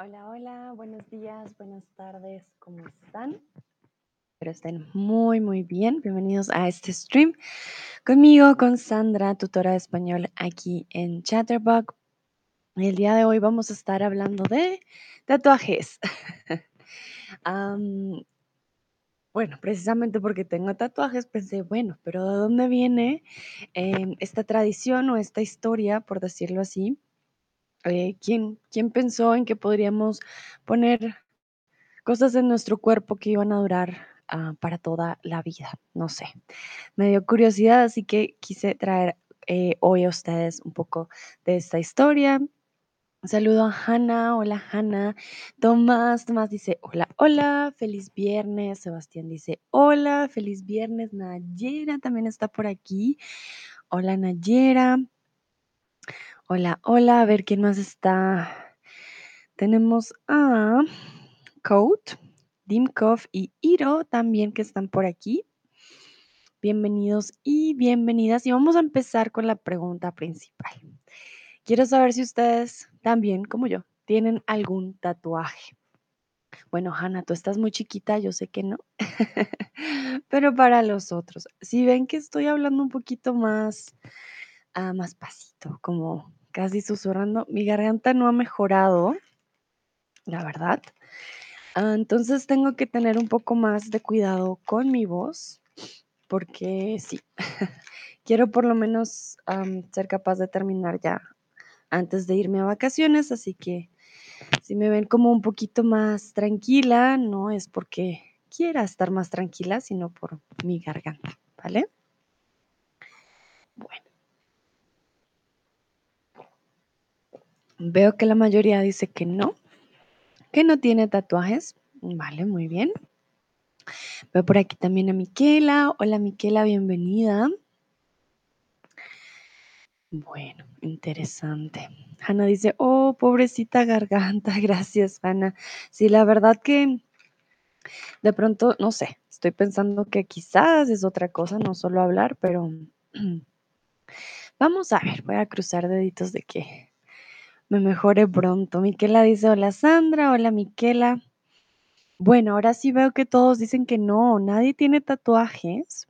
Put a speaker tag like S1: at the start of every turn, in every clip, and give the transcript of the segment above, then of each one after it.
S1: Hola, hola, buenos días, buenas tardes, ¿cómo están? Espero estén muy, muy bien. Bienvenidos a este stream conmigo, con Sandra, tutora de español aquí en Chatterbug. El día de hoy vamos a estar hablando de tatuajes. Bueno, precisamente porque tengo tatuajes, pensé, bueno, pero ¿de dónde viene em, esta tradición o esta historia, por decirlo así? Eh, ¿quién, ¿Quién pensó en que podríamos poner cosas en nuestro cuerpo que iban a durar ah, para toda la vida. No sé, me dio curiosidad, así que quise traer eh, hoy a ustedes un poco de esta historia. Saludo a Hanna, hola Hanna. Tomás, Tomás dice, hola, hola, feliz viernes. Sebastián dice, hola, feliz viernes. Nayera también está por aquí. Hola Nayera. Hola, hola, a ver quién más está. Tenemos a Code. Dimkov y Iro también que están por aquí. Bienvenidos y bienvenidas. Y vamos a empezar con la pregunta principal. Quiero saber si ustedes también, como yo, tienen algún tatuaje. Bueno, Hanna, tú estás muy chiquita, yo sé que no. Pero para los otros, si ven que estoy hablando un poquito más, ah, más pasito, como casi susurrando, mi garganta no ha mejorado, la verdad. Ah, entonces tengo que tener un poco más de cuidado con mi voz, porque sí, quiero por lo menos ser capaz de terminar ya antes de irme a vacaciones, así que si me ven como un poquito más tranquila, no es porque quiera estar más tranquila, sino por mi garganta, ¿vale? Bueno. Veo que la mayoría dice que no, que no tiene tatuajes. Vale, muy bien. Veo por aquí también a Miquela. Hola Miquela, bienvenida. Bueno, interesante. Hanna dice, oh, pobrecita garganta, gracias, Hanna. Sí, la verdad que de pronto, no sé, estoy pensando que quizás es otra cosa, no solo hablar, pero vamos a ver, voy a cruzar deditos de que me mejore pronto. Miquela dice, hola Sandra, hola Miquela. Bueno, ahora sí veo que todos dicen que no, nadie tiene tatuajes.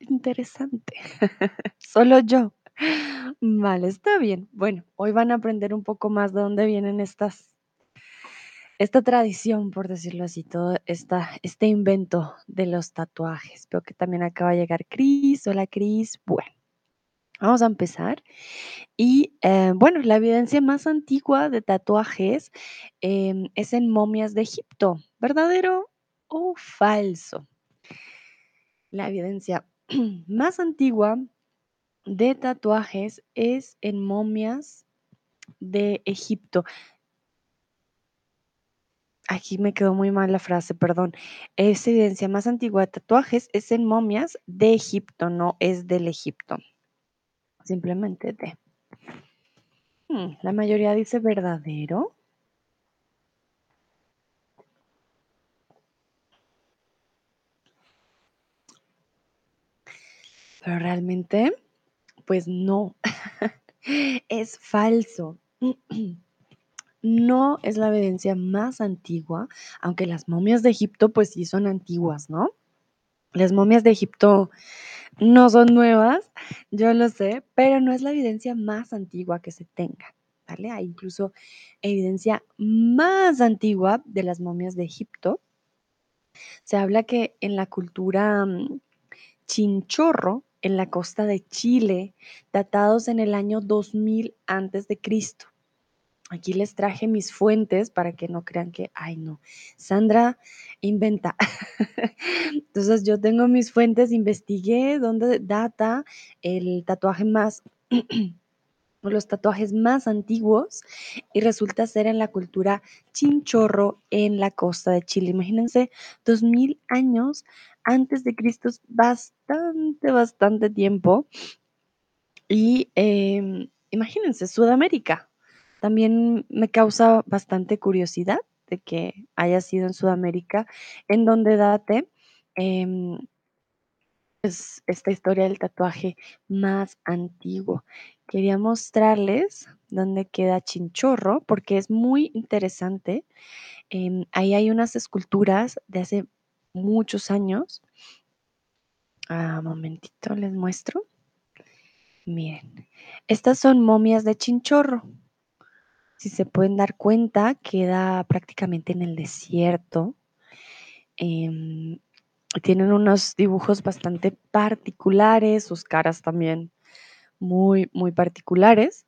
S1: Interesante. Solo yo. Vale, está bien. Bueno, hoy van a aprender un poco más de dónde vienen estas, esta tradición, por decirlo así, todo esta, este invento de los tatuajes. Veo que también acaba de llegar Cris. Hola, Cris. Bueno, vamos a empezar. Y eh, bueno, la evidencia más antigua de tatuajes em, es en momias de Egipto. ¿Verdadero o falso? La evidencia más antigua de tatuajes es en momias de Egipto. Aquí me quedó muy mal la frase, perdón. Esa evidencia más antigua de tatuajes es en momias de Egipto, no es del Egipto. Simplemente de. Hmm, la mayoría dice verdadero. Pero realmente, pues no. es falso. no es la evidencia más antigua, aunque las momias de Egipto pues sí son antiguas, ¿no? Las momias de Egipto no son nuevas, yo lo sé, pero no es la evidencia más antigua que se tenga, ¿vale? Hay incluso evidencia más antigua de las momias de Egipto. Se habla que en la cultura mm, chinchorro, en la costa de Chile, datados en el año 2000 antes de Cristo. Aquí les traje mis fuentes para que no crean que, ay no, Sandra inventa. Entonces yo tengo mis fuentes, investigué dónde data el tatuaje más, los tatuajes más antiguos y resulta ser en la cultura chinchorro en la costa de Chile. Imagínense, dos mil años antes de Cristo, bastante, bastante tiempo. Y em, imagínense, Sudamérica, también me causa bastante curiosidad de que haya sido en Sudamérica, en donde date em, es esta historia del tatuaje más antiguo. Quería mostrarles dónde queda Chinchorro, porque es muy interesante. Em, ahí hay unas esculturas de hace muchos años. Ah, momentito, les muestro. Miren, estas son momias de Chinchorro. Si se pueden dar cuenta, queda prácticamente en el desierto. Em, tienen unos dibujos bastante particulares, sus caras también muy, muy particulares.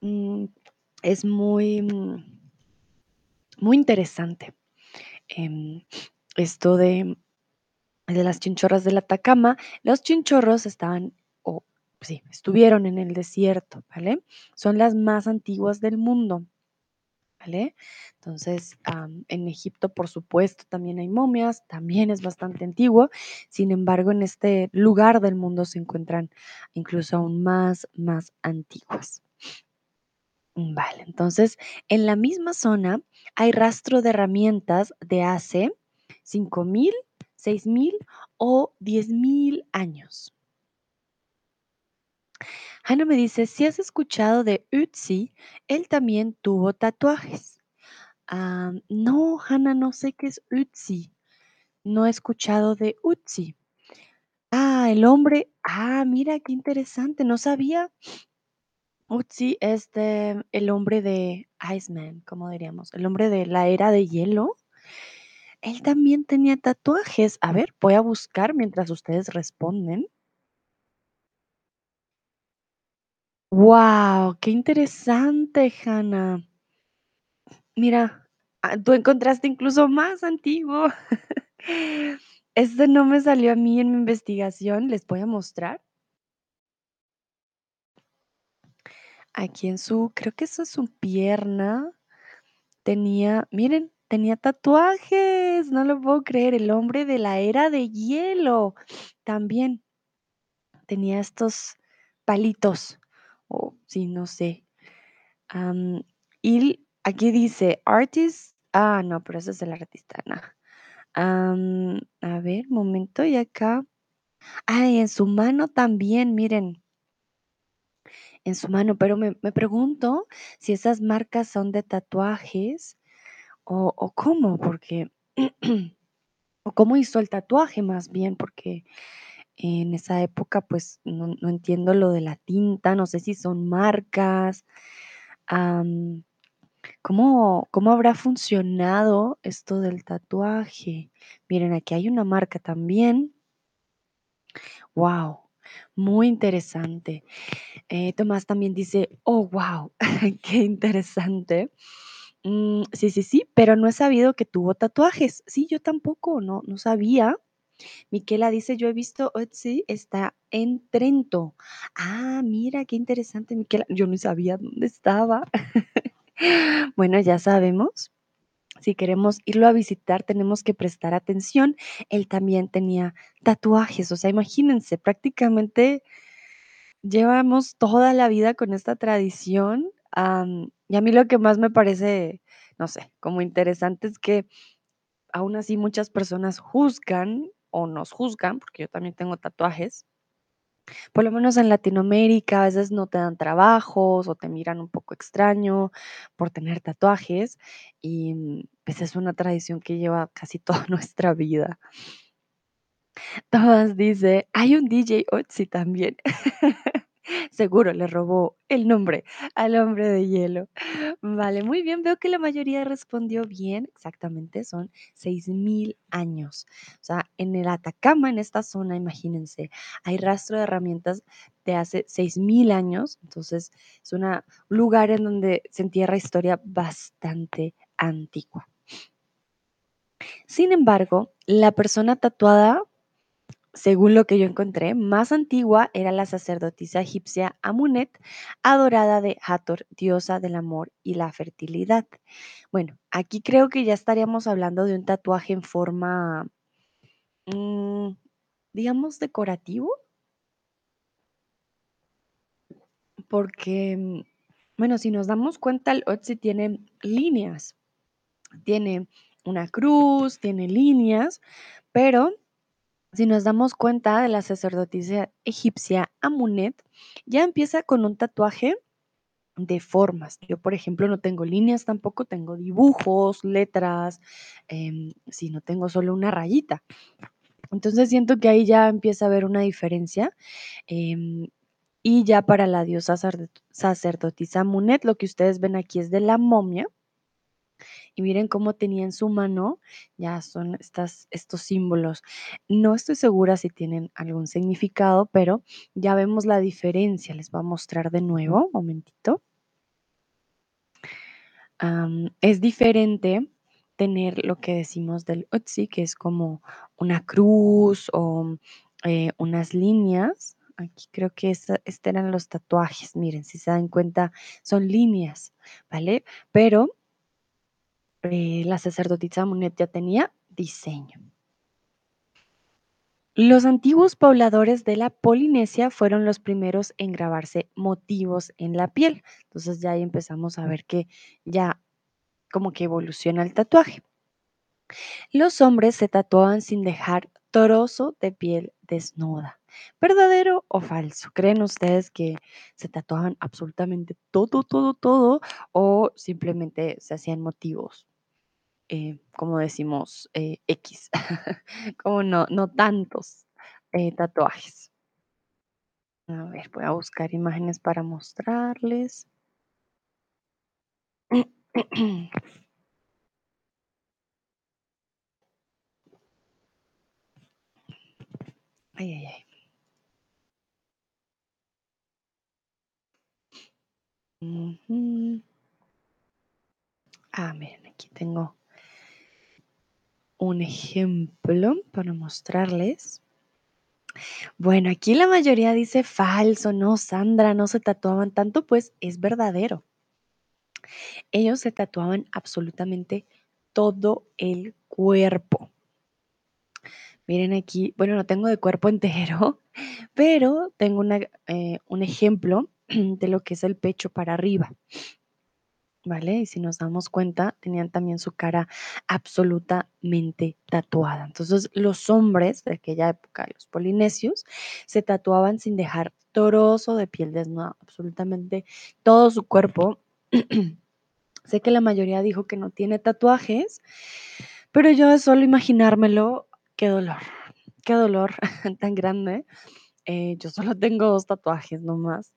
S1: Mm, es muy, muy interesante em, esto de, de las chinchorras del Atacama. Los chinchorros estaban, sí, estuvieron en el desierto, ¿vale? Son las más antiguas del mundo. ¿Vale? Entonces, en Egipto, por supuesto, también hay momias, también es bastante antiguo. Sin embargo, en este lugar del mundo se encuentran incluso aún más, más antiguas. Vale, entonces, en la misma zona hay rastro de herramientas de hace 5.000, 6.000 o 10.000 años. Hannah me dice, si has escuchado de Utsi, él también tuvo tatuajes. Ah, no, Hannah, no sé qué es Utsi. No he escuchado de Utsi. Ah, el hombre. Ah, mira, qué interesante. No sabía. Utsi es el hombre de Iceman, como diríamos, el hombre de la era de hielo. Él también tenía tatuajes. A ver, voy a buscar mientras ustedes responden. ¡Wow! ¡Qué interesante, Hannah! Mira, ah, tú encontraste incluso más antiguo. Este no me salió a mí en mi investigación, les voy a mostrar. Aquí en su, creo que eso es su pierna. Tenía, miren, tenía tatuajes, no lo puedo creer, el hombre de la era de hielo. También tenía estos palitos, o sí, no sé. y aquí dice, artist, ah, no, pero eso es el artista, no. a ver, momento, y acá. Ay, en su mano también, miren. En su mano, pero me, pregunto si esas marcas son de tatuajes o, o cómo, porque, o cómo hizo el tatuaje más bien, porque en esa época pues no, entiendo lo de la tinta, no sé si son marcas. ¿Cómo, ¿Cómo habrá funcionado esto del tatuaje? Miren, aquí hay una marca también. Wow, muy interesante. Eh, Tomás también dice, oh, wow, qué interesante. Mm, sí, sí, sí, pero no he sabido que tuvo tatuajes. Sí, yo tampoco, no, no sabía. Miquela dice, yo he visto sí, está en Trento. Ah, mira, qué interesante, Miquela. Yo no sabía dónde estaba. bueno, ya sabemos. Si queremos irlo a visitar, tenemos que prestar atención. Él también tenía tatuajes, o sea, imagínense, prácticamente llevamos toda la vida con esta tradición. y a mí lo que más me parece, no sé, como interesante es que aún así muchas personas juzgan o nos juzgan, porque yo también tengo tatuajes. Por lo menos en Latinoamérica a veces no te dan trabajos o te miran un poco extraño por tener tatuajes y pues es una tradición que lleva casi toda nuestra vida. Todas dice, hay un DJ Otzi también. Seguro le robó el nombre al hombre de hielo. Vale, muy bien. Veo que la mayoría respondió bien. Exactamente, son 6.000 años. O sea, en el Atacama, en esta zona, imagínense, hay rastro de herramientas de hace 6.000 años. Entonces, es un lugar en donde se entierra historia bastante antigua. Sin embargo, la persona tatuada según lo que yo encontré, más antigua era la sacerdotisa egipcia Amunet, adorada de Hathor, diosa del amor y la fertilidad. Bueno, aquí creo que ya estaríamos hablando de un tatuaje en forma, mm, digamos, decorativo. Porque, mm, bueno, si nos damos cuenta, el Otzi tiene líneas. Tiene una cruz, tiene líneas, pero Si nos damos cuenta de la sacerdotisa egipcia Amunet, ya empieza con un tatuaje de formas. Yo, por ejemplo, no tengo líneas tampoco, tengo dibujos, letras, em, si no tengo solo una rayita. Entonces siento que ahí ya empieza a haber una diferencia. em, y ya para la diosa sacerdot- sacerdotisa Amunet, lo que ustedes ven aquí es de la momia. Y miren cómo tenía en su mano, ya son estas, estos símbolos. No estoy segura si tienen algún significado, pero ya vemos la diferencia. Les voy a mostrar de nuevo, un momentito. Es diferente tener lo que decimos del Otzi, que es como una cruz o eh, unas líneas. Aquí creo que esta, este eran los tatuajes. Miren, si se dan cuenta, son líneas, ¿vale? Pero eh, la sacerdotisa Munet ya tenía diseño. Los antiguos pobladores de la Polinesia fueron los primeros en grabarse motivos en la piel. Entonces ya ahí empezamos a ver que ya como que evoluciona el tatuaje. Los hombres se tatuaban sin dejar trozo de piel desnuda. ¿Verdadero o falso? ¿Creen ustedes que se tatuaban absolutamente todo, todo, todo o simplemente se hacían motivos? Eh, como decimos, eh, X, como no, no tantos eh, tatuajes. A ver, voy a buscar imágenes para mostrarles. Ay, ay. Ah, miren, aquí tengo un ejemplo para mostrarles. Bueno, aquí la mayoría dice falso, no, Sandra, no se tatuaban tanto, pues es verdadero. Ellos se tatuaban absolutamente todo el cuerpo. Miren aquí, bueno, no tengo de cuerpo entero, pero tengo eh, un ejemplo de lo que es el pecho para arriba. ¿Vale? Y si nos damos cuenta, tenían también su cara absolutamente tatuada. Entonces, los hombres de aquella época, los polinesios, se tatuaban sin dejar trozo de piel desnuda, absolutamente todo su cuerpo. sé que la mayoría dijo que no tiene tatuajes, pero yo de solo imaginármelo, qué dolor, qué dolor tan grande. Eh, yo solo tengo dos tatuajes nomás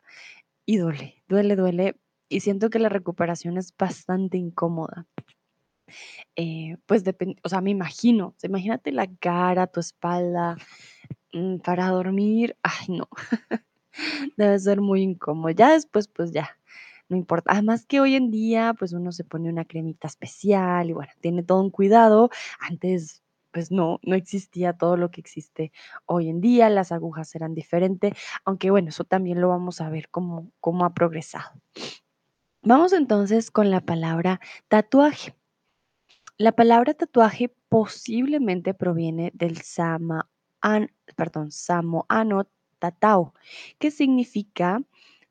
S1: y duele, duele, duele. Y siento que la recuperación es bastante incómoda. Eh, pues depende, o sea, me imagino, imagínate la cara, tu espalda, mm, para dormir, ay no, debe ser muy incómodo. Ya después, pues ya, no importa. Además que hoy en día, pues uno se pone una cremita especial y bueno, tiene todo un cuidado. Antes, pues no, no existía todo lo que existe hoy en día, las agujas eran diferentes, aunque bueno, eso también lo vamos a ver cómo, cómo ha progresado. Vamos entonces con la palabra tatuaje. La palabra tatuaje posiblemente proviene del sama, an- perdón, samoano tatao, que significa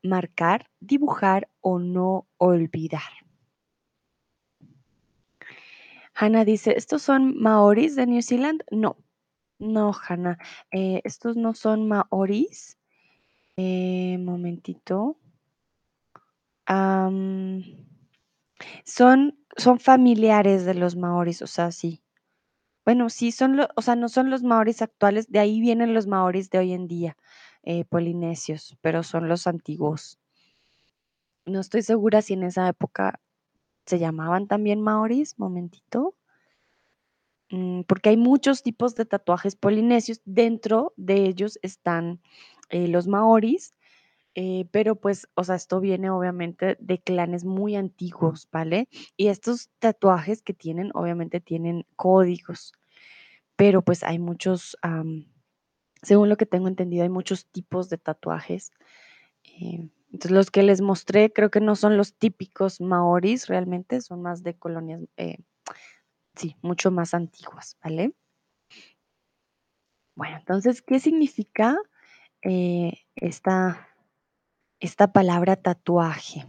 S1: marcar, dibujar o no olvidar. Hannah dice, ¿estos son maoris de New Zealand? No, no, Hannah, eh, estos no son maoris. Eh, momentito. Son, son familiares de los maoris, o sea, sí. Bueno, sí, son los, o sea, no son los maoris actuales, de ahí vienen los maoris de hoy en día, eh, polinesios, pero son los antiguos. No estoy segura si en esa época se llamaban también maoris, momentito, mm, porque hay muchos tipos de tatuajes polinesios, dentro de ellos están eh, los maoris, eh, pero pues, o sea, esto viene obviamente de clanes muy antiguos, ¿vale? Y estos tatuajes que tienen, obviamente tienen códigos, pero pues hay muchos... Según lo que tengo entendido, hay muchos tipos de tatuajes. eh, entonces, los que les mostré creo que no son los típicos maoris realmente, son más de colonias, eh, sí, mucho más antiguas, ¿vale? Bueno, entonces, ¿qué significa eh, esta, esta palabra tatuaje?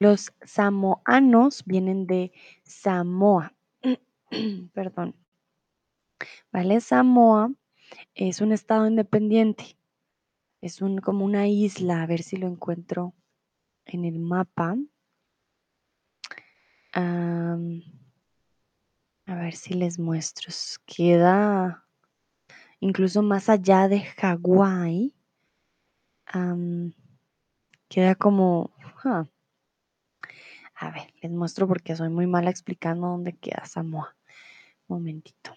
S1: Los samoanos vienen de Samoa. Perdón. ¿Vale? Samoa es un estado independiente. Es un, como una isla. A ver si lo encuentro en el mapa. a ver si les muestro. Queda incluso más allá de Hawái. queda como... A ver, les muestro porque soy muy mala explicando dónde queda Samoa. Un momentito.